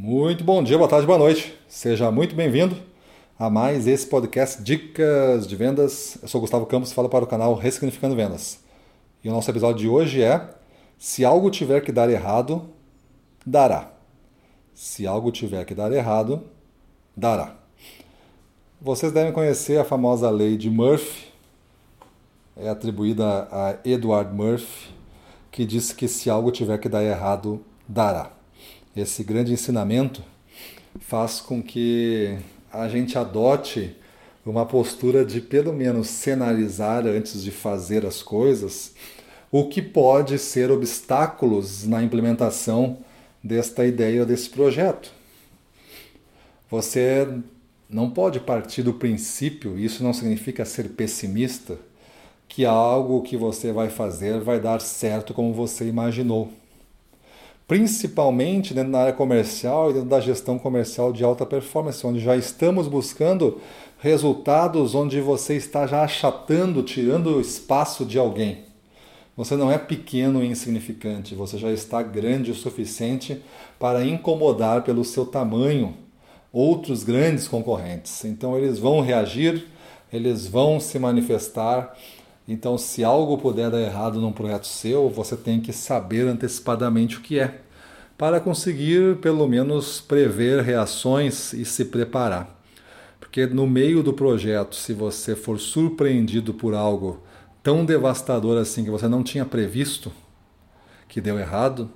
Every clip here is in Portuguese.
Muito bom dia, boa tarde, boa noite. Seja muito bem-vindo a mais esse podcast Dicas de Vendas. Eu sou Gustavo Campos falo para o canal Ressignificando Vendas. E o nosso episódio de hoje é Se algo tiver que dar errado, dará. Se algo tiver que dar errado, dará. Vocês devem conhecer a famosa lei de Murphy, é atribuída a Edward Murphy, que diz que se algo tiver que dar errado, dará. Esse grande ensinamento faz com que a gente adote uma postura de pelo menos cenarizar antes de fazer as coisas o que pode ser obstáculos na implementação desta ideia desse projeto. Você não pode partir do princípio, isso não significa ser pessimista, que algo que você vai fazer vai dar certo como você imaginou. Principalmente dentro da área comercial e dentro da gestão comercial de alta performance, onde já estamos buscando resultados onde você está já achatando, tirando o espaço de alguém. Você não é pequeno e insignificante, você já está grande o suficiente para incomodar pelo seu tamanho outros grandes concorrentes. Então eles vão reagir, eles vão se manifestar então, se algo puder dar errado num projeto seu, você tem que saber antecipadamente o que é, para conseguir pelo menos prever reações e se preparar. Porque no meio do projeto, se você for surpreendido por algo tão devastador assim que você não tinha previsto, que deu errado,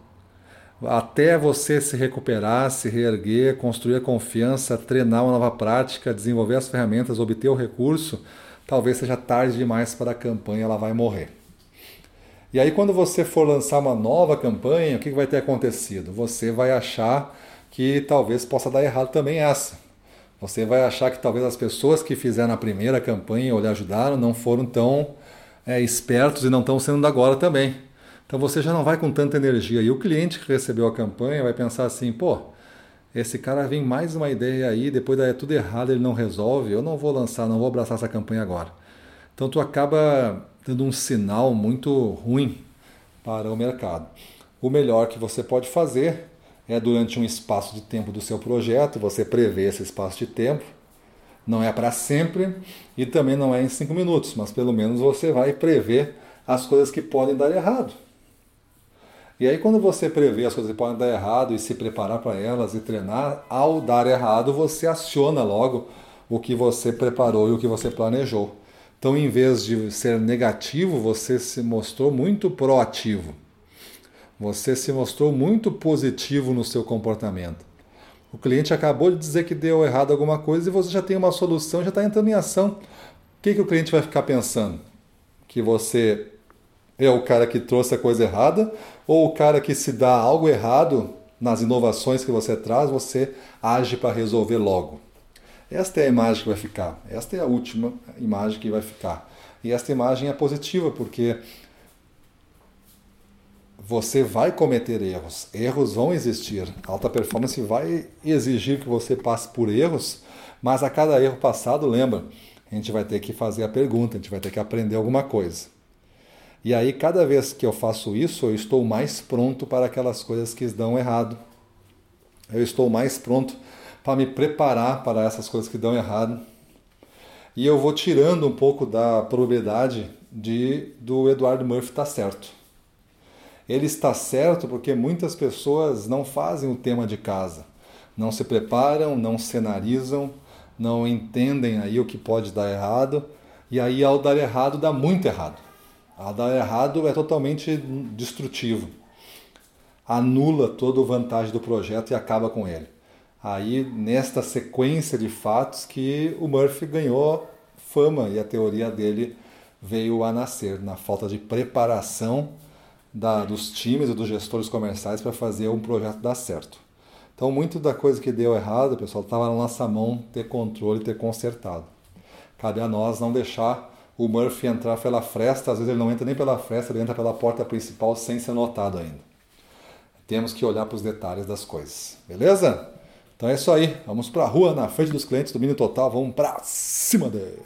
até você se recuperar, se reerguer, construir a confiança, treinar uma nova prática, desenvolver as ferramentas, obter o recurso, talvez seja tarde demais para a campanha, ela vai morrer. E aí, quando você for lançar uma nova campanha, o que vai ter acontecido? Você vai achar que talvez possa dar errado também essa. Você vai achar que talvez as pessoas que fizeram a primeira campanha ou lhe ajudaram não foram tão é, espertos e não estão sendo agora também. Então você já não vai com tanta energia. E o cliente que recebeu a campanha vai pensar assim: pô, esse cara vem mais uma ideia aí, depois é tudo errado, ele não resolve, eu não vou lançar, não vou abraçar essa campanha agora. Então tu acaba dando um sinal muito ruim para o mercado. O melhor que você pode fazer é durante um espaço de tempo do seu projeto, você prevê esse espaço de tempo. Não é para sempre e também não é em cinco minutos, mas pelo menos você vai prever as coisas que podem dar errado. E aí, quando você prevê as coisas que podem dar errado e se preparar para elas e treinar, ao dar errado, você aciona logo o que você preparou e o que você planejou. Então, em vez de ser negativo, você se mostrou muito proativo. Você se mostrou muito positivo no seu comportamento. O cliente acabou de dizer que deu errado alguma coisa e você já tem uma solução, já está entrando em ação. O que, que o cliente vai ficar pensando? Que você é o cara que trouxe a coisa errada ou o cara que se dá algo errado nas inovações que você traz, você age para resolver logo. Esta é a imagem que vai ficar. Esta é a última imagem que vai ficar. E esta imagem é positiva porque você vai cometer erros. Erros vão existir. Alta performance vai exigir que você passe por erros, mas a cada erro passado, lembra, a gente vai ter que fazer a pergunta, a gente vai ter que aprender alguma coisa. E aí, cada vez que eu faço isso, eu estou mais pronto para aquelas coisas que dão errado. Eu estou mais pronto para me preparar para essas coisas que dão errado. E eu vou tirando um pouco da probabilidade de do Eduardo Murphy estar certo. Ele está certo porque muitas pessoas não fazem o tema de casa, não se preparam, não cenarizam, não entendem aí o que pode dar errado, e aí ao dar errado dá muito errado. A dar errado é totalmente destrutivo. Anula toda a vantagem do projeto e acaba com ele. Aí, nesta sequência de fatos, que o Murphy ganhou fama e a teoria dele veio a nascer, na falta de preparação da, dos times e dos gestores comerciais para fazer um projeto dar certo. Então, muito da coisa que deu errado, pessoal, estava na nossa mão ter controle, ter consertado. Cabe a nós não deixar o Murphy entrar pela fresta, às vezes ele não entra nem pela fresta, ele entra pela porta principal sem ser notado ainda. Temos que olhar para os detalhes das coisas, beleza? Então é isso aí, vamos para a rua na frente dos clientes do Mini Total, vamos para cima dele.